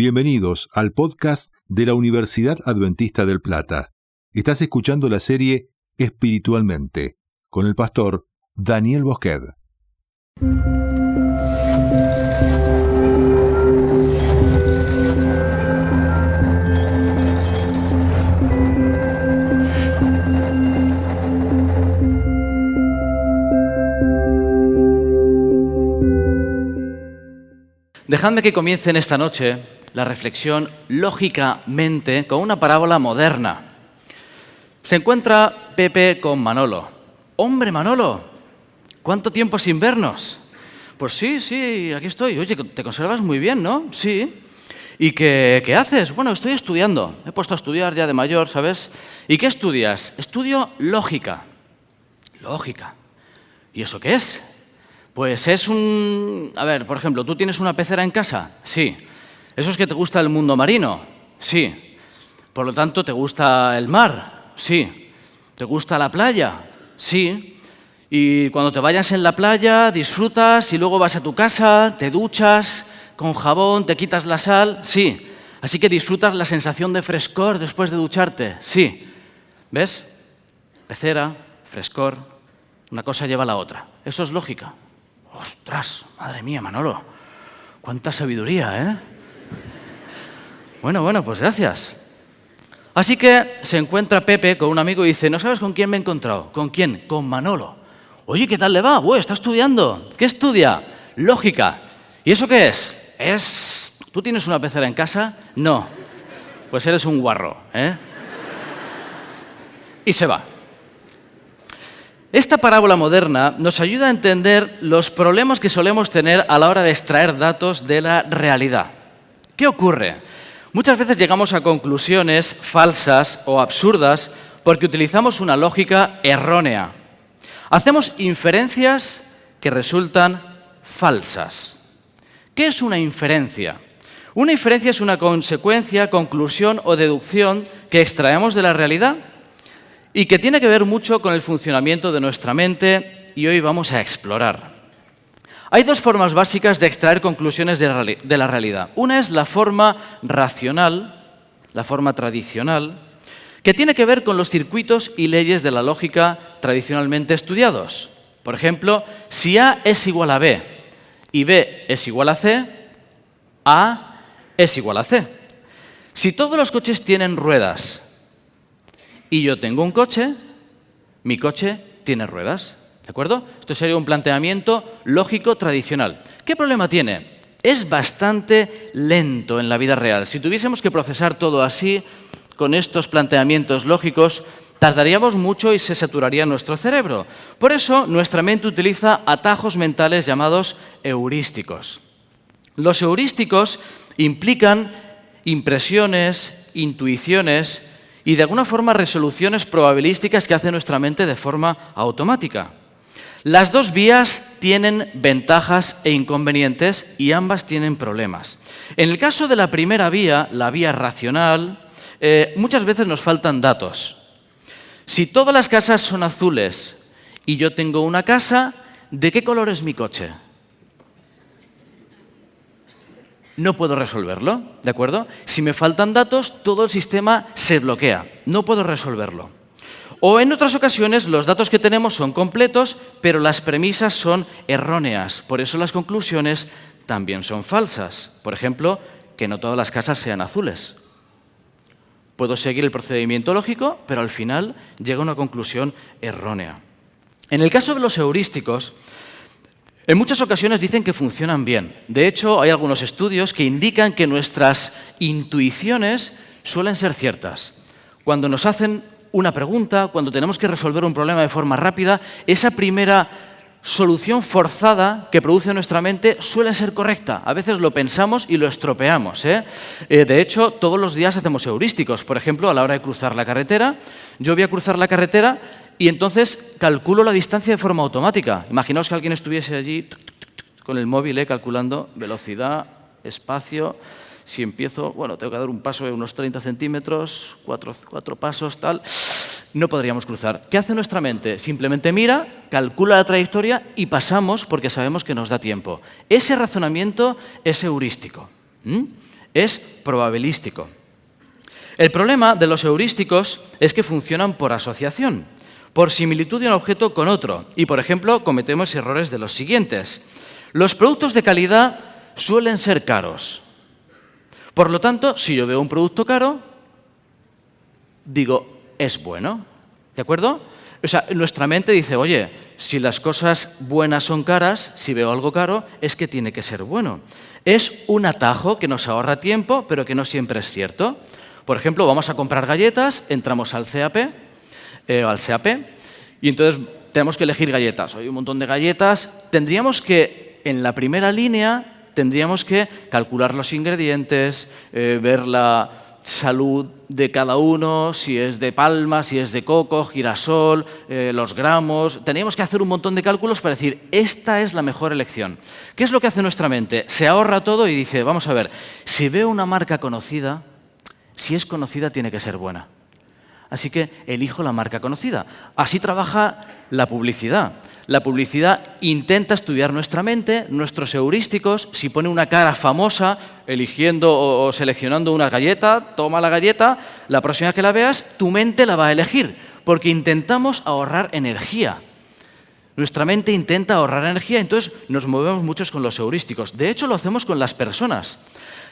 Bienvenidos al podcast de la Universidad Adventista del Plata. Estás escuchando la serie Espiritualmente con el pastor Daniel Bosqued. Dejadme que comience en esta noche la reflexión lógicamente con una parábola moderna. Se encuentra Pepe con Manolo. Hombre, Manolo, ¿cuánto tiempo sin vernos? Pues sí, sí, aquí estoy. Oye, te conservas muy bien, ¿no? Sí. ¿Y qué, haces? Bueno, estoy estudiando. He puesto a estudiar ya de mayor, ¿sabes? ¿Y qué estudias? Estudio lógica. Lógica. ¿Y eso qué es? Pues es un... A ver, por ejemplo, ¿tú tienes una pecera en casa? Sí. ¿Eso es que te gusta el mundo marino? Sí. Por lo tanto, ¿te gusta el mar? Sí. ¿Te gusta la playa? Sí. Y cuando te vayas en la playa, disfrutas y luego vas a tu casa, te duchas con jabón, te quitas la sal? Sí. Así que disfrutas la sensación de frescor después de ducharte? Sí. ¿Ves? Pecera, frescor, una cosa lleva a la otra. Eso es lógica. Ostras, madre mía, Manolo, cuánta sabiduría, ¿eh? Bueno, bueno, pues gracias. Así que se encuentra Pepe con un amigo y dice, ¿no sabes con quién me he encontrado? ¿Con quién? Con Manolo. Oye, ¿qué tal le va? Uy, está estudiando. ¿Qué estudia? Lógica. ¿Y eso qué es? Es... ¿Tú tienes una pecera en casa? No. Pues eres un guarro, ¿eh? Y se va. Esta parábola moderna nos ayuda a entender los problemas que solemos tener a la hora de extraer datos de la realidad. ¿Qué ocurre? Muchas veces llegamos a conclusiones falsas o absurdas porque utilizamos una lógica errónea. Hacemos inferencias que resultan falsas. ¿Qué es una inferencia? Una inferencia es una consecuencia, conclusión o deducción que extraemos de la realidad y que tiene que ver mucho con el funcionamiento de nuestra mente y hoy vamos a explorar. Hay dos formas básicas de extraer conclusiones de la realidad. Una es la forma racional, la forma tradicional, que tiene que ver con los circuitos y leyes de la lógica tradicionalmente estudiados. Por ejemplo, si A es igual a B y B es igual a C, A es igual a C. Si todos los coches tienen ruedas y yo tengo un coche, mi coche tiene ruedas. ¿De acuerdo? Esto sería un planteamiento lógico tradicional. ¿Qué problema tiene? Es bastante lento en la vida real. Si tuviésemos que procesar todo así, con estos planteamientos lógicos, tardaríamos mucho y se saturaría nuestro cerebro. Por eso, nuestra mente utiliza atajos mentales llamados heurísticos. Los heurísticos implican impresiones, intuiciones y de alguna forma resoluciones probabilísticas que hace nuestra mente de forma automática. Las dos vías tienen ventajas e inconvenientes y ambas tienen problemas. En el caso de la primera vía, la vía racional, eh, muchas veces nos faltan datos. Si todas las casas son azules y yo tengo una casa, ¿de qué color es mi coche? no puedo resolverlo, ¿de acuerdo? Si me faltan datos, todo el sistema se bloquea, no puedo resolverlo. O en otras ocasiones los datos que tenemos son completos, pero las premisas son erróneas, por eso las conclusiones también son falsas. Por ejemplo, que no todas las casas sean azules. Puedo seguir el procedimiento lógico, pero al final llega a una conclusión errónea. En el caso de los heurísticos, en muchas ocasiones dicen que funcionan bien. De hecho, hay algunos estudios que indican que nuestras intuiciones suelen ser ciertas. Cuando nos hacen una pregunta, cuando tenemos que resolver un problema de forma rápida, esa primera solución forzada que produce nuestra mente suele ser correcta. A veces lo pensamos y lo estropeamos. ¿eh? Eh, de hecho, todos los días hacemos heurísticos. Por ejemplo, a la hora de cruzar la carretera, yo voy a cruzar la carretera y entonces calculo la distancia de forma automática. Imaginaos que alguien estuviese allí con el móvil eh, calculando velocidad, espacio. Si empiezo, bueno, tengo que dar un paso de unos 30 centímetros, cuatro, pasos, tal, no podríamos cruzar. ¿Qué hace nuestra mente? Simplemente mira, calcula la trayectoria y pasamos porque sabemos que nos da tiempo. Ese razonamiento es heurístico. es probabilístico. El problema de los heurísticos es que funcionan por asociación, por similitud de un objeto con otro. Y, por ejemplo, cometemos errores de los siguientes. Los productos de calidad suelen ser caros. Por lo tanto, si yo veo un producto caro, digo, es bueno. ¿De acuerdo? O sea, nuestra mente dice, oye, si las cosas buenas son caras, si veo algo caro, es que tiene que ser bueno. Es un atajo que nos ahorra tiempo, pero que no siempre es cierto. Por ejemplo, vamos a comprar galletas, entramos al CAP, eh, al CAP, y entonces tenemos que elegir galletas. Hay un montón de galletas. Tendríamos que, en la primera línea, tendríamos que calcular los ingredientes, eh, ver la salud de cada uno, si es de palma, si es de coco, girasol, eh, los gramos. Teníamos que hacer un montón de cálculos para decir, esta es la mejor elección. ¿Qué es lo que hace nuestra mente? Se ahorra todo y dice, vamos a ver, si veo una marca conocida, si es conocida, tiene que ser buena. Así que elijo la marca conocida. Así trabaja la publicidad. La publicidad intenta estudiar nuestra mente, nuestros heurísticos. Si pone una cara famosa, eligiendo o seleccionando una galleta, toma la galleta, la próxima que la veas, tu mente la va a elegir, porque intentamos ahorrar energía. Nuestra mente intenta ahorrar energía, entonces nos movemos muchos con los heurísticos. De hecho, lo hacemos con las personas.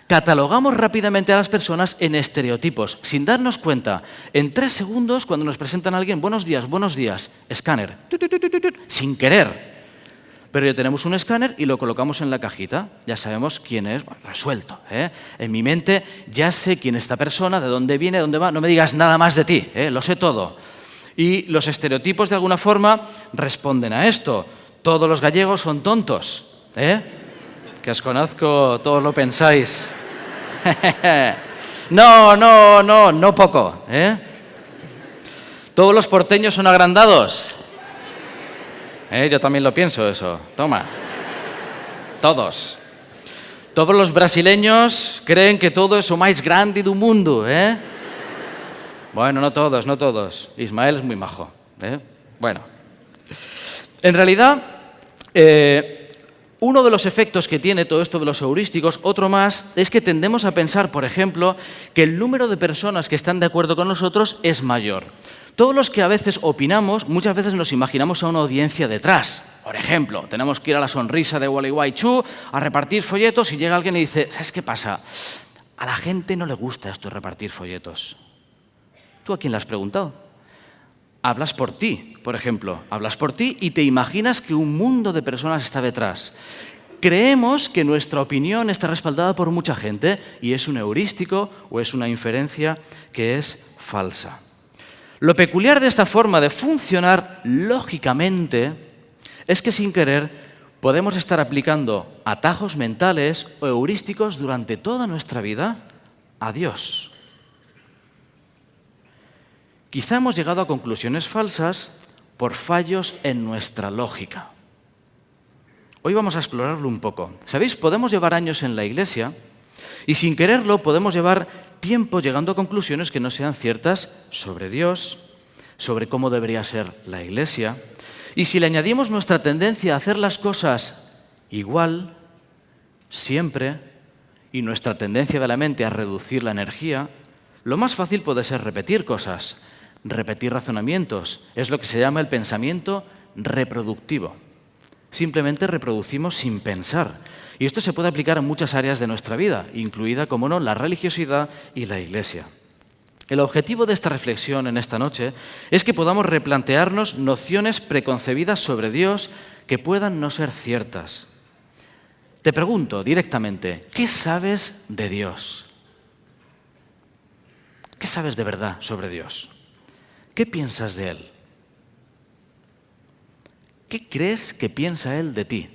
Catalogamos rápidamente a las personas en estereotipos, sin darnos cuenta. En tres segundos, cuando nos presentan a alguien, buenos días, buenos días, escáner, sin querer. Pero ya tenemos un escáner y lo colocamos en la cajita. Ya sabemos quién es, resuelto. ¿eh? En mi mente ya sé quién es esta persona, de dónde viene, dónde va. No me digas nada más de ti, ¿eh? lo sé todo. Y los estereotipos, de alguna forma, responden a esto. Todos los gallegos son tontos. ¿eh? Que os conozco, todos lo pensáis. no, no, no, no poco. ¿eh? Todos los porteños son agrandados. ¿Eh? Yo también lo pienso eso. Toma. Todos. Todos los brasileños creen que todo es lo más grande del mundo. ¿eh? Bueno, no todos, no todos. Ismael es muy majo. ¿eh? Bueno. En realidad, eh, uno de los efectos que tiene todo esto de los heurísticos, otro más, es que tendemos a pensar, por ejemplo, que el número de personas que están de acuerdo con nosotros es mayor. Todos los que a veces opinamos, muchas veces nos imaginamos a una audiencia detrás. Por ejemplo, tenemos que ir a la sonrisa de Wally White Chu a repartir folletos y llega alguien y dice, ¿sabes qué pasa? A la gente no le gusta esto de repartir folletos. ¿Tú a quién le has preguntado? Hablas por ti, por ejemplo, hablas por ti y te imaginas que un mundo de personas está detrás. Creemos que nuestra opinión está respaldada por mucha gente y es un heurístico o es una inferencia que es falsa. Lo peculiar de esta forma de funcionar lógicamente es que sin querer podemos estar aplicando atajos mentales o heurísticos durante toda nuestra vida a Dios. Quizá hemos llegado a conclusiones falsas por fallos en nuestra lógica. Hoy vamos a explorarlo un poco. Sabéis, podemos llevar años en la iglesia y sin quererlo podemos llevar tiempo llegando a conclusiones que no sean ciertas sobre Dios, sobre cómo debería ser la iglesia. Y si le añadimos nuestra tendencia a hacer las cosas igual, siempre, y nuestra tendencia de la mente a reducir la energía, lo más fácil puede ser repetir cosas, repetir razonamientos. Es lo que se llama el pensamiento reproductivo. Simplemente reproducimos sin pensar. Y esto se puede aplicar a muchas áreas de nuestra vida, incluida, como no, la religiosidad y la iglesia. El objetivo de esta reflexión en esta noche es que podamos replantearnos nociones preconcebidas sobre Dios que puedan no ser ciertas. Te pregunto directamente, ¿qué sabes de Dios? ¿Qué sabes de verdad sobre Dios? ¿Qué piensas de Él? ¿Qué crees que piensa Él de ti?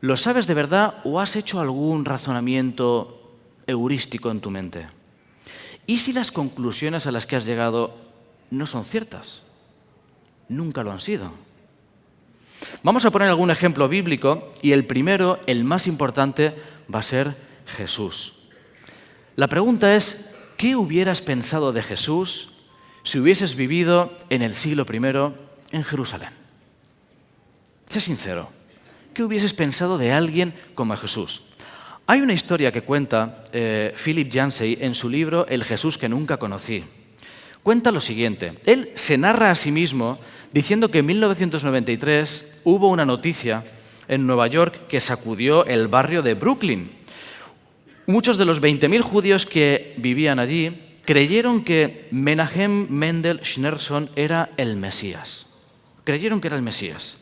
¿Lo sabes de verdad o has hecho algún razonamiento heurístico en tu mente? ¿Y si las conclusiones a las que has llegado no son ciertas? Nunca lo han sido. Vamos a poner algún ejemplo bíblico y el primero, el más importante, va a ser Jesús. La pregunta es, ¿Qué hubieras pensado de Jesús si hubieses vivido en el siglo I en Jerusalén? Sé sincero. qué hubieses pensado de alguien como Jesús? Hay una historia que cuenta eh, Philip Yancey en su libro El Jesús que nunca conocí. Cuenta lo siguiente. Él se narra a sí mismo diciendo que en 1993 hubo una noticia en Nueva York que sacudió el barrio de Brooklyn. Muchos de los 20.000 judíos que vivían allí creyeron que Menahem Mendel Schneerson era el Mesías. Creyeron que era el Mesías.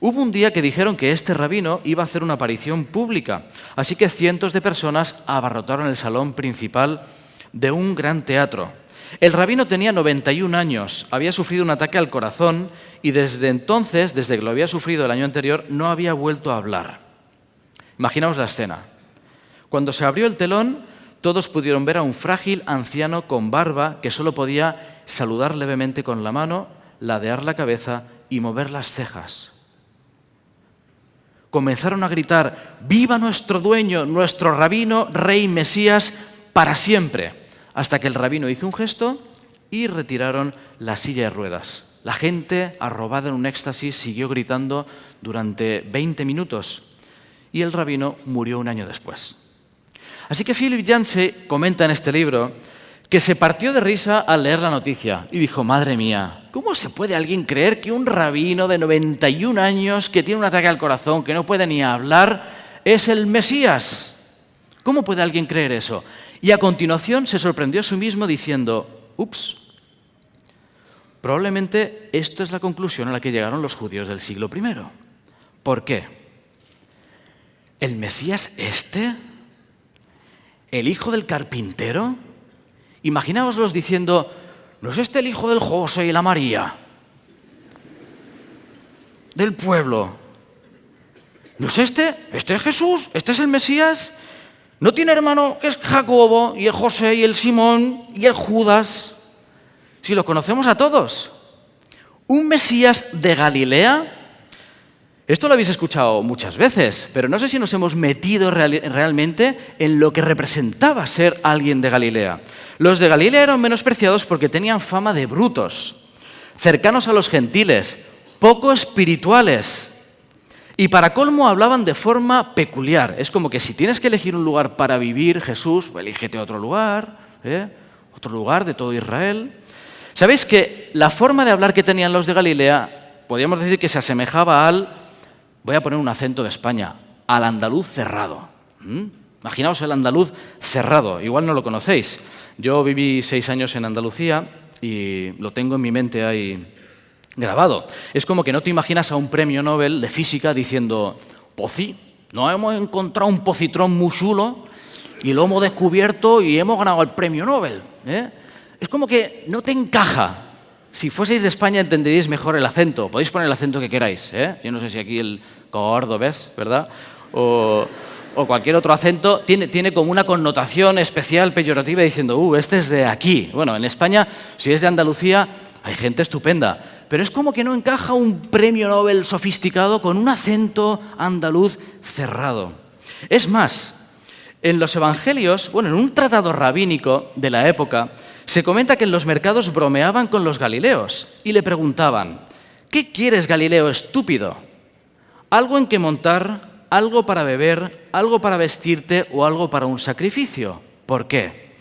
Hubo un día que dijeron que este rabino iba a hacer una aparición pública, así que cientos de personas abarrotaron el salón principal de un gran teatro. El rabino tenía 91 años, había sufrido un ataque al corazón y desde entonces, desde que lo había sufrido el año anterior, no había vuelto a hablar. Imaginaos la escena. Cuando se abrió el telón, todos pudieron ver a un frágil anciano con barba que solo podía saludar levemente con la mano, ladear la cabeza y mover las cejas comenzaron a gritar, viva nuestro dueño, nuestro rabino, rey Mesías, para siempre, hasta que el rabino hizo un gesto y retiraron la silla de ruedas. La gente, arrobada en un éxtasis, siguió gritando durante 20 minutos y el rabino murió un año después. Así que Philip Yancey comenta en este libro que se partió de risa al leer la noticia y dijo, madre mía, ¿cómo se puede alguien creer que un rabino de 91 años que tiene un ataque al corazón, que no puede ni hablar, es el Mesías? ¿Cómo puede alguien creer eso? Y a continuación se sorprendió a sí mismo diciendo, ups, probablemente esto es la conclusión a la que llegaron los judíos del siglo I. ¿Por qué? ¿El Mesías este? ¿El hijo del carpintero? Imaginaoslos diciendo, ¿no es este el hijo del José y la María? Del pueblo. ¿No es este? ¿Este es Jesús? ¿Este es el Mesías? ¿No tiene hermano es Jacobo y el José y el Simón y el Judas? Si lo conocemos a todos. ¿Un Mesías de Galilea? Esto lo habéis escuchado muchas veces, pero no sé si nos hemos metido realmente en lo que representaba ser alguien de Galilea. Los de Galilea eran menospreciados porque tenían fama de brutos, cercanos a los gentiles, poco espirituales. Y para colmo hablaban de forma peculiar. Es como que si tienes que elegir un lugar para vivir, Jesús, elígete otro lugar, ¿eh? otro lugar de todo Israel. ¿Sabéis que la forma de hablar que tenían los de Galilea, podríamos decir que se asemejaba al voy a poner un acento de España, al andaluz cerrado. ¿Mm? Imaginaos el andaluz cerrado, igual no lo conocéis. Yo viví seis años en Andalucía y lo tengo en mi mente ahí grabado. Es como que no te imaginas a un premio Nobel de física diciendo, pocí, no hemos encontrado un positrón muy chulo y lo hemos descubierto y hemos ganado el premio Nobel. ¿eh? Es como que no te encaja si fueseis de España entenderíais mejor el acento. Podéis poner el acento que queráis. ¿eh? Yo no sé si aquí el cordobés, ¿verdad? O, o cualquier otro acento tiene, tiene, como una connotación especial, peyorativa, diciendo, uh, este es de aquí. Bueno, en España, si es de Andalucía, hay gente estupenda. Pero es como que no encaja un premio Nobel sofisticado con un acento andaluz cerrado. Es más, en los evangelios, bueno, en un tratado rabínico de la época, se comenta que en los mercados bromeaban con los galileos y le preguntaban, ¿qué quieres, Galileo estúpido? ¿Algo en que montar, algo para beber, algo para vestirte o algo para un sacrificio? ¿Por qué?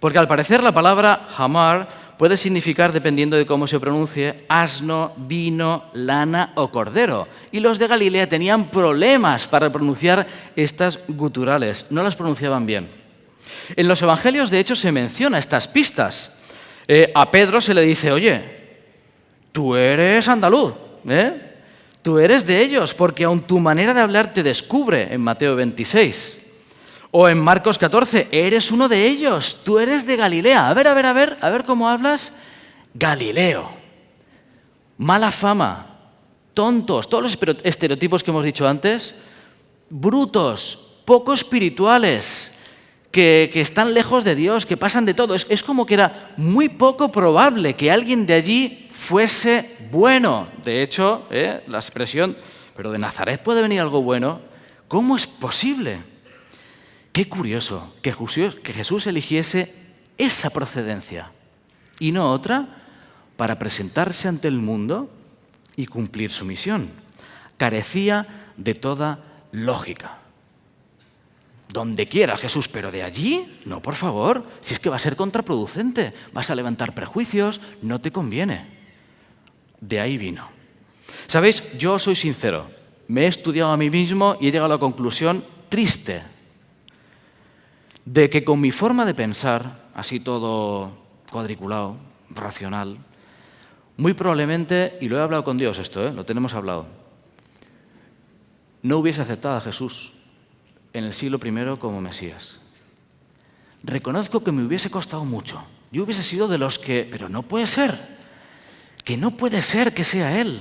Porque al parecer la palabra hamar puede significar, dependiendo de cómo se pronuncie, asno, vino, lana o cordero. Y los de Galilea tenían problemas para pronunciar estas guturales, no las pronunciaban bien. En los evangelios, de hecho, se menciona estas pistas. Eh, a Pedro se le dice, oye, tú eres andaluz, ¿eh? tú eres de ellos, porque aun tu manera de hablar te descubre en Mateo 26. O en Marcos 14, eres uno de ellos, tú eres de Galilea. A ver, a ver, a ver, a ver cómo hablas. Galileo. Mala fama, tontos, todos los estereotipos que hemos dicho antes, brutos, poco espirituales, que, están lejos de Dios, que pasan de todo. Es, como que era muy poco probable que alguien de allí fuese bueno. De hecho, ¿eh? la expresión, pero de Nazaret puede venir algo bueno. ¿Cómo es posible? Qué curioso que Jesús, que Jesús eligiese esa procedencia y no otra para presentarse ante el mundo y cumplir su misión. Carecía de toda lógica. Donde quieras, Jesús, pero de allí, no, por favor, si es que va a ser contraproducente, vas a levantar prejuicios, no te conviene. De ahí vino. Sabéis, yo soy sincero, me he estudiado a mí mismo y he llegado a la conclusión triste de que con mi forma de pensar, así todo cuadriculado, racional, muy probablemente, y lo he hablado con Dios esto, ¿eh? lo tenemos hablado, no hubiese aceptado a Jesús en el siglo I como Mesías. Reconozco que me hubiese costado mucho. Yo hubiese sido de los que, pero no puede ser, que no puede ser que sea Él.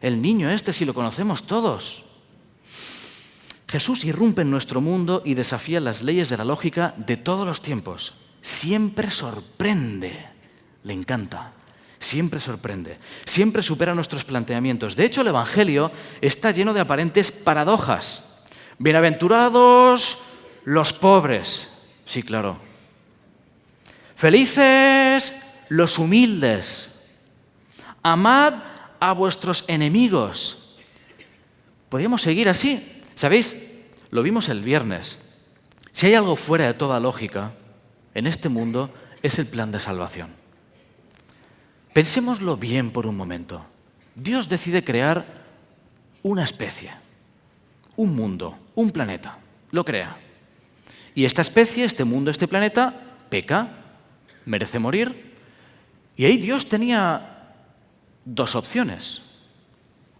El niño este, si lo conocemos todos. Jesús irrumpe en nuestro mundo y desafía las leyes de la lógica de todos los tiempos. Siempre sorprende, le encanta, siempre sorprende, siempre supera nuestros planteamientos. De hecho, el Evangelio está lleno de aparentes paradojas. Bienaventurados los pobres, sí, claro. Felices los humildes. Amad a vuestros enemigos. Podríamos seguir así. ¿Sabéis? Lo vimos el viernes. Si hay algo fuera de toda lógica en este mundo, es el plan de salvación. Pensémoslo bien por un momento. Dios decide crear una especie, un mundo, un planeta. Lo crea. Y esta especie, este mundo, este planeta, peca, merece morir. Y ahí Dios tenía dos opciones,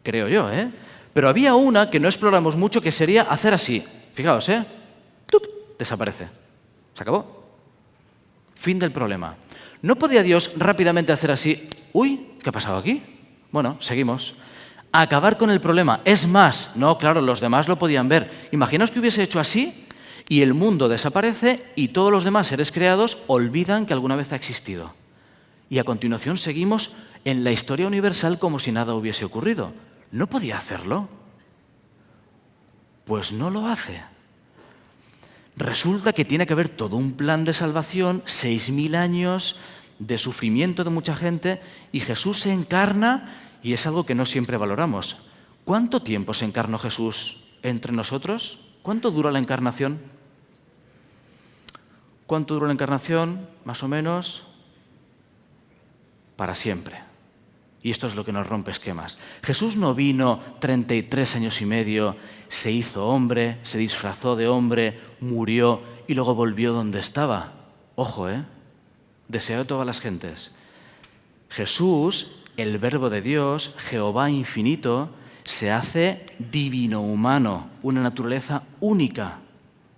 creo yo, ¿eh? Pero había una que no exploramos mucho que sería hacer así. Fijaos, ¿eh? Desaparece. Se acabó. Fin del problema. ¿No podía Dios rápidamente hacer así? Uy, ¿qué ha pasado aquí? Bueno, seguimos. Acabar con el problema. Es más, no, claro, los demás lo podían ver. Imaginaos que hubiese hecho así y el mundo desaparece y todos los demás seres creados olvidan que alguna vez ha existido. Y a continuación seguimos en la historia universal como si nada hubiese ocurrido. ¿No podía hacerlo? Pues no lo hace. Resulta que tiene que haber todo un plan de salvación, seis mil años de sufrimiento de mucha gente, y Jesús se encarna y es algo que no siempre valoramos. ¿Cuánto tiempo se encarnó Jesús entre nosotros? ¿Cuánto duró la encarnación? ¿Cuánto duró la encarnación? Más o menos para siempre. Y esto es lo que nos rompe esquemas. Jesús no vino 33 años y medio, se hizo hombre, se disfrazó de hombre, murió y luego volvió donde estaba. Ojo, ¿eh? Deseo de todas las gentes. Jesús, el verbo de Dios, Jehová infinito, se hace divino humano, una naturaleza única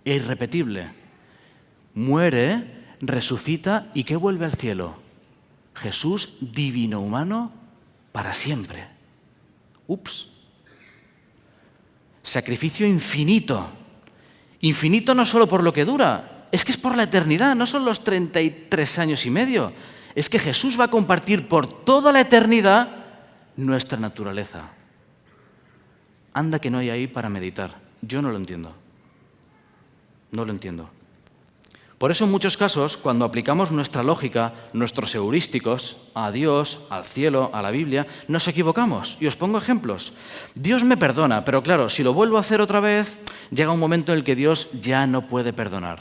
e irrepetible. Muere, resucita y ¿qué vuelve al cielo? Jesús divino humano para siempre. Ups. Sacrificio infinito. Infinito no solo por lo que dura, es que es por la eternidad, no son los 33 años y medio. Es que Jesús va a compartir por toda la eternidad nuestra naturaleza. Anda que no hay ahí para meditar. Yo no lo entiendo. No lo entiendo. Por eso en muchos casos, cuando aplicamos nuestra lógica, nuestros heurísticos, a Dios, al cielo, a la Biblia, nos equivocamos. Y os pongo ejemplos. Dios me perdona, pero claro, si lo vuelvo a hacer otra vez, llega un momento en el que Dios ya no puede perdonar.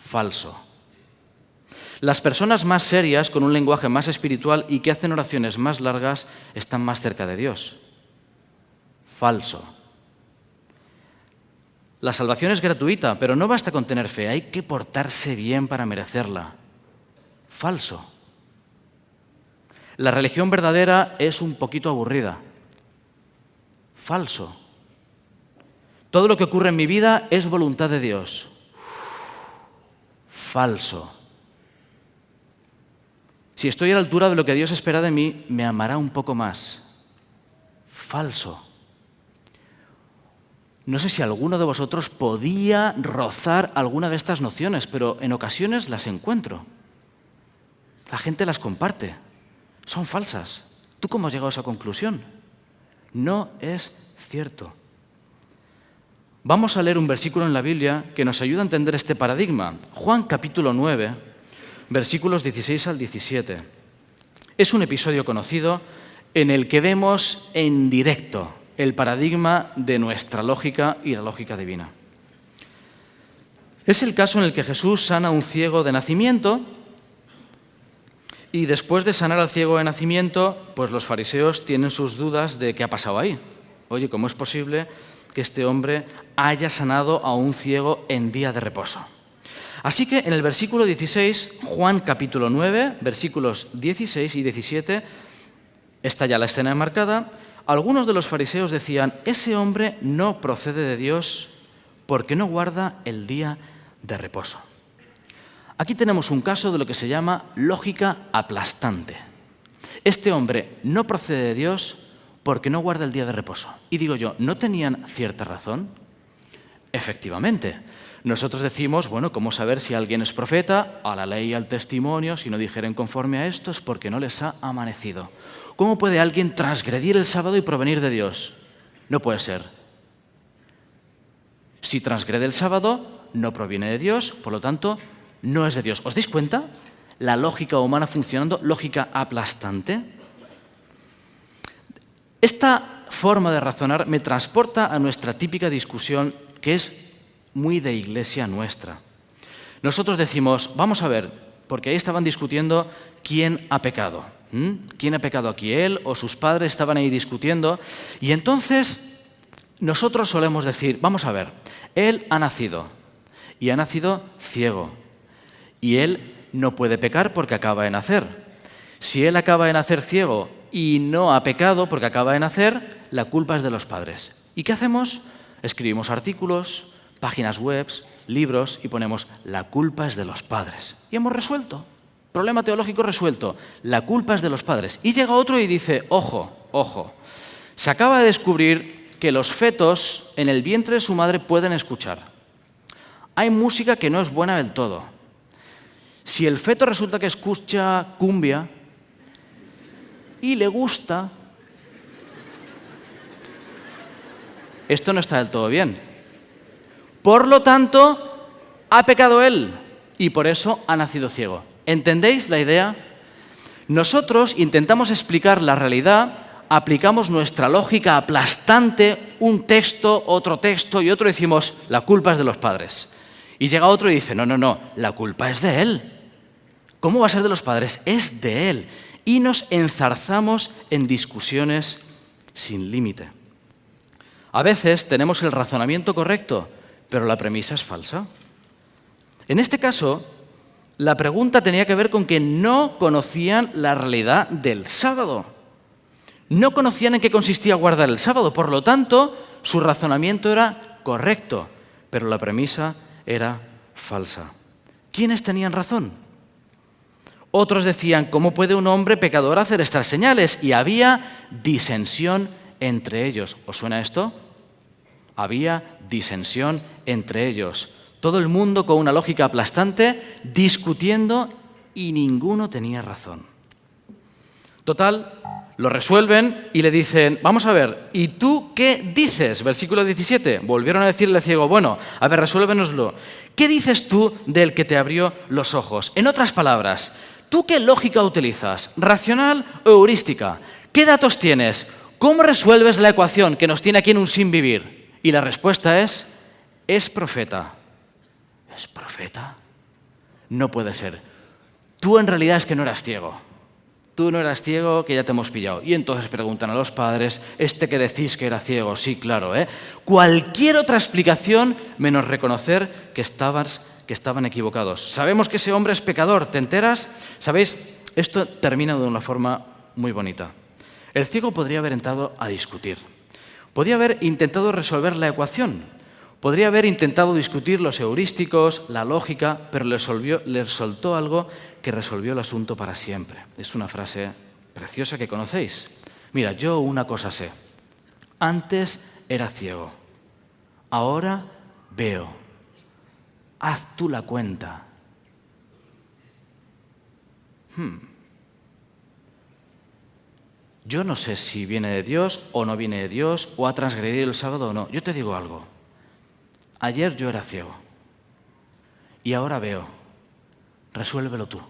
Falso. Las personas más serias, con un lenguaje más espiritual y que hacen oraciones más largas, están más cerca de Dios. Falso. La salvación es gratuita, pero no basta con tener fe, hay que portarse bien para merecerla. Falso. La religión verdadera es un poquito aburrida. Falso. Todo lo que ocurre en mi vida es voluntad de Dios. Falso. Si estoy a la altura de lo que Dios espera de mí, me amará un poco más. Falso. No sé si alguno de vosotros podía rozar alguna de estas nociones, pero en ocasiones las encuentro. La gente las comparte. Son falsas. ¿Tú cómo has llegado a esa conclusión? No es cierto. Vamos a leer un versículo en la Biblia que nos ayuda a entender este paradigma. Juan capítulo 9, versículos 16 al 17. Es un episodio conocido en el que vemos en directo el paradigma de nuestra lógica y la lógica divina. Es el caso en el que Jesús sana a un ciego de nacimiento y después de sanar al ciego de nacimiento, pues los fariseos tienen sus dudas de qué ha pasado ahí. Oye, ¿cómo es posible que este hombre haya sanado a un ciego en día de reposo? Así que en el versículo 16, Juan capítulo 9, versículos 16 y 17, está ya la escena enmarcada, algunos de los fariseos decían, ese hombre no procede de Dios porque no guarda el día de reposo. Aquí tenemos un caso de lo que se llama lógica aplastante. Este hombre no procede de Dios porque no guarda el día de reposo. Y digo yo, ¿no tenían cierta razón? Efectivamente. Nosotros decimos, bueno, ¿cómo saber si alguien es profeta? A la ley y al testimonio, si no dijeren conforme a esto es porque no les ha amanecido. ¿Cómo puede alguien transgredir el sábado y provenir de Dios? No puede ser. Si transgrede el sábado, no proviene de Dios, por lo tanto, no es de Dios. ¿Os dais cuenta? La lógica humana funcionando, lógica aplastante. Esta forma de razonar me transporta a nuestra típica discusión que es muy de iglesia nuestra. Nosotros decimos, vamos a ver, porque ahí estaban discutiendo quién ha pecado. ¿Quién ha pecado aquí? Él o sus padres estaban ahí discutiendo. Y entonces nosotros solemos decir, vamos a ver, él ha nacido y ha nacido ciego y él no puede pecar porque acaba de nacer. Si él acaba de nacer ciego y no ha pecado porque acaba de nacer, la culpa es de los padres. ¿Y qué hacemos? Escribimos artículos, páginas web, libros y ponemos la culpa es de los padres. Y hemos resuelto. Problema teológico resuelto. La culpa es de los padres. Y llega otro y dice, ojo, ojo. Se acaba de descubrir que los fetos en el vientre de su madre pueden escuchar. Hay música que no es buena del todo. Si el feto resulta que escucha cumbia y le gusta, esto no está del todo bien. Por lo tanto, ha pecado él y por eso ha nacido ciego. ¿Entendéis la idea? Nosotros intentamos explicar la realidad, aplicamos nuestra lógica aplastante, un texto, otro texto y otro, decimos, la culpa es de los padres. Y llega otro y dice, no, no, no, la culpa es de él. ¿Cómo va a ser de los padres? Es de Él. Y nos enzarzamos en discusiones sin límite. A veces tenemos el razonamiento correcto, pero la premisa es falsa. En este caso, la pregunta tenía que ver con que no conocían la realidad del sábado. No conocían en qué consistía guardar el sábado, por lo tanto, su razonamiento era correcto, pero la premisa era falsa. ¿Quiénes tenían razón? Otros decían, ¿cómo puede un hombre pecador hacer estas señales? Y había disensión entre ellos. ¿Os suena esto? Había disensión entre ellos. Todo el mundo con una lógica aplastante, discutiendo y ninguno tenía razón. Total, lo resuelven y le dicen, vamos a ver, ¿y tú qué dices? Versículo 17. Volvieron a decirle al ciego, bueno, a ver, resuélvenoslo. ¿Qué dices tú del que te abrió los ojos? En otras palabras, ¿Tú qué lógica utilizas? ¿Racional o heurística? ¿Qué datos tienes? ¿Cómo resuelves la ecuación que nos tiene aquí en un sin vivir? Y la respuesta es, es profeta. ¿Es profeta? No puede ser. Tú en realidad es que no eras ciego. Tú no eras ciego, que ya te hemos pillado. Y entonces preguntan a los padres, este que decís que era ciego, sí, claro, ¿eh? Cualquier otra explicación menos reconocer que estabas que estaban equivocados. Sabemos que ese hombre es pecador, ¿te enteras? ¿Sabéis? Esto termina de una forma muy bonita. El ciego podría haber entrado a discutir. Podría haber intentado resolver la ecuación. Podría haber intentado discutir los heurísticos, la lógica, pero le soltó algo que resolvió el asunto para siempre. Es una frase preciosa que conocéis. Mira, yo una cosa sé. Antes era ciego. Ahora veo haz tú la cuenta. Hmm. Yo no sé si viene de Dios o no viene de Dios, o ha transgredido el sábado o no. Yo te digo algo. Ayer yo era ciego y ahora veo. Resuélvelo tú.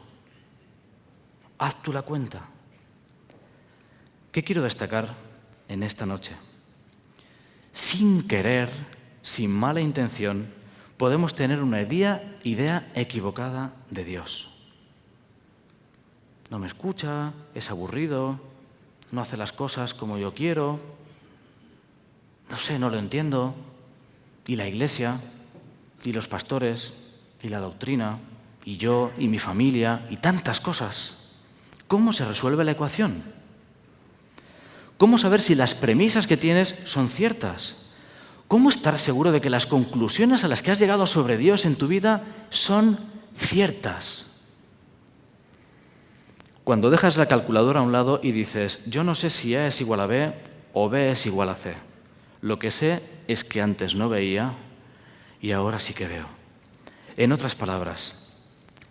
Haz tú la cuenta. ¿Qué quiero destacar en esta noche? sin querer, sin mala intención, podemos tener una idea, idea equivocada de Dios. No me escucha, es aburrido, no hace las cosas como yo quiero, no sé, no lo entiendo. Y la iglesia, y los pastores, y la doctrina, y yo, y mi familia, y tantas cosas. ¿Cómo se resuelve la ecuación? ¿Cómo saber si las premisas que tienes son ciertas? ¿Cómo estar seguro de que las conclusiones a las que has llegado sobre Dios en tu vida son ciertas? Cuando dejas la calculadora a un lado y dices, yo no sé si A es igual a B o B es igual a C. Lo que sé es que antes no veía y ahora sí que veo. En otras palabras,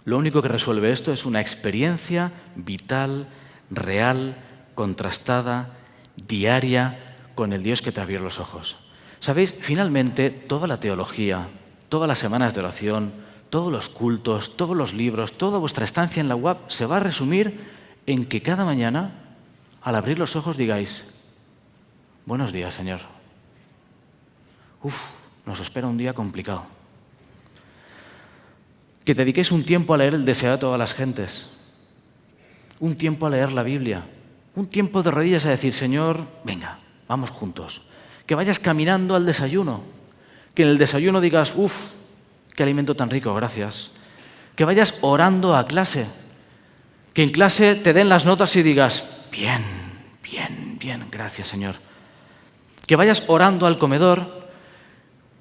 lo único que resuelve esto es una experiencia vital, real, contrastada, diaria con el Dios que te abrió los ojos. Sabéis, finalmente toda la teología, todas las semanas de oración, todos los cultos, todos los libros, toda vuestra estancia en la web se va a resumir en que cada mañana, al abrir los ojos, digáis, buenos días, Señor. Uf, nos espera un día complicado. Que dediquéis un tiempo a leer el deseo de todas las gentes, un tiempo a leer la Biblia, un tiempo de rodillas a decir, Señor, venga, vamos juntos. Que vayas caminando al desayuno, que en el desayuno digas, uff, qué alimento tan rico, gracias. Que vayas orando a clase, que en clase te den las notas y digas, bien, bien, bien, gracias Señor. Que vayas orando al comedor,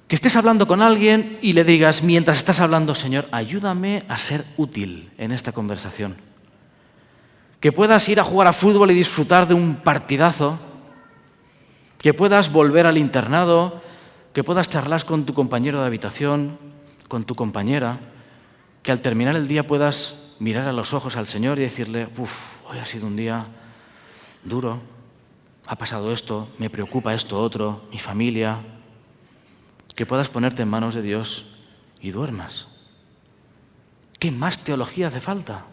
que estés hablando con alguien y le digas, mientras estás hablando, Señor, ayúdame a ser útil en esta conversación que puedas ir a jugar a fútbol y disfrutar de un partidazo, que puedas volver al internado, que puedas charlar con tu compañero de habitación, con tu compañera, que al terminar el día puedas mirar a los ojos al Señor y decirle, uff, hoy ha sido un día duro, ha pasado esto, me preocupa esto otro, mi familia, que puedas ponerte en manos de Dios y duermas. ¿Qué más teología hace falta?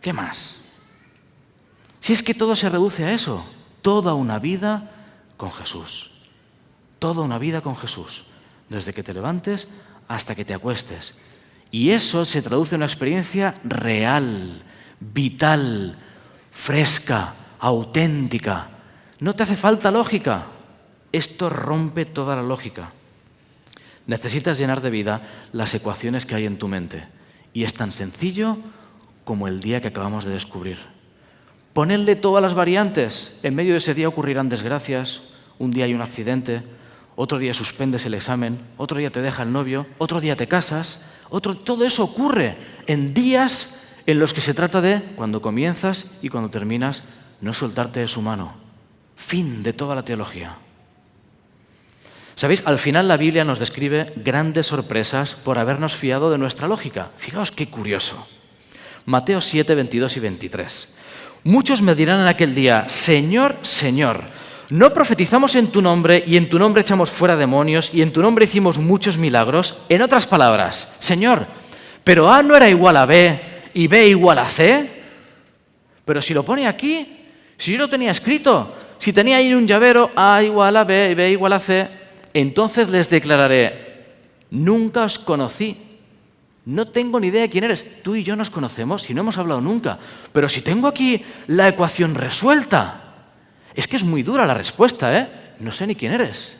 ¿Qué más? Si es que todo se reduce a eso, toda una vida con Jesús. Toda una vida con Jesús, desde que te levantes hasta que te acuestes. Y eso se traduce en una experiencia real, vital, fresca, auténtica. No te hace falta lógica. Esto rompe toda la lógica. Necesitas llenar de vida las ecuaciones que hay en tu mente. Y es tan sencillo como el día que acabamos de descubrir. Ponedle todas las variantes. En medio de ese día ocurrirán desgracias. Un día hay un accidente, otro día suspendes el examen, otro día te deja el novio, otro día te casas. Otro, todo eso ocurre en días en los que se trata de, cuando comienzas y cuando terminas, no soltarte de su mano. Fin de toda la teología. ¿Sabéis? Al final la Biblia nos describe grandes sorpresas por habernos fiado de nuestra lógica. Fijaos qué curioso. Mateo 7, 22 y 23. Muchos me dirán en aquel día, Señor, Señor, ¿no profetizamos en tu nombre y en tu nombre echamos fuera demonios y en tu nombre hicimos muchos milagros? En otras palabras, Señor, pero A no era igual a B y B igual a C. Pero si lo pone aquí, si yo lo tenía escrito, si tenía ahí un llavero A igual a B y B igual a C, entonces les declararé, nunca os conocí. No tengo ni idea de quién eres. Tú y yo nos conocemos y no hemos hablado nunca. Pero si tengo aquí la ecuación resuelta, es que es muy dura la respuesta, ¿eh? No sé ni quién eres.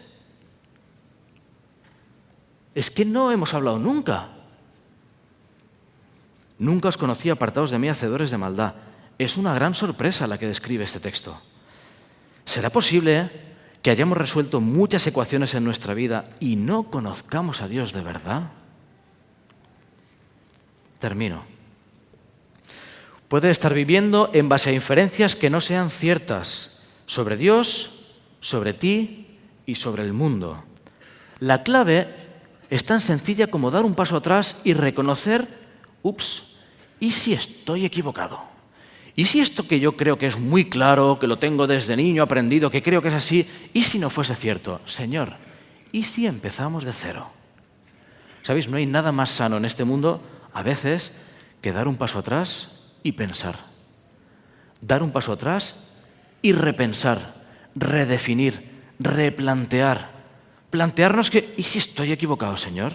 Es que no hemos hablado nunca. Nunca os conocí apartados de mí, hacedores de maldad. Es una gran sorpresa la que describe este texto. ¿Será posible que hayamos resuelto muchas ecuaciones en nuestra vida y no conozcamos a Dios de verdad? Termino. Puede estar viviendo en base a inferencias que no sean ciertas sobre Dios, sobre ti y sobre el mundo. La clave es tan sencilla como dar un paso atrás y reconocer, ups, ¿y si estoy equivocado? ¿Y si esto que yo creo que es muy claro, que lo tengo desde niño aprendido, que creo que es así, y si no fuese cierto? Señor, ¿y si empezamos de cero? ¿Sabéis? No hay nada más sano en este mundo a veces que dar un paso atrás y pensar. Dar un paso atrás y repensar, redefinir, replantear. Plantearnos que, ¿y si estoy equivocado, Señor?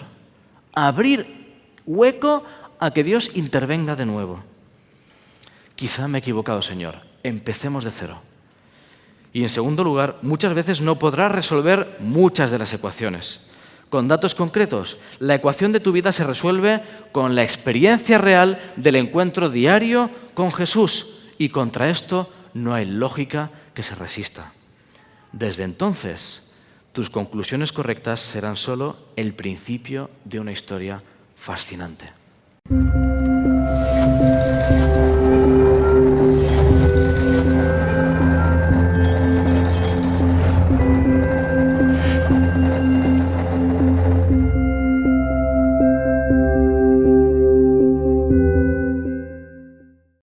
Abrir hueco a que Dios intervenga de nuevo. Quizá me he equivocado, Señor. Empecemos de cero. Y en segundo lugar, muchas veces no podrás resolver muchas de las ecuaciones. Con datos concretos, la ecuación de tu vida se resuelve con la experiencia real del encuentro diario con Jesús. Y contra esto no hay lógica que se resista. Desde entonces, tus conclusiones correctas serán solo el principio de una historia fascinante.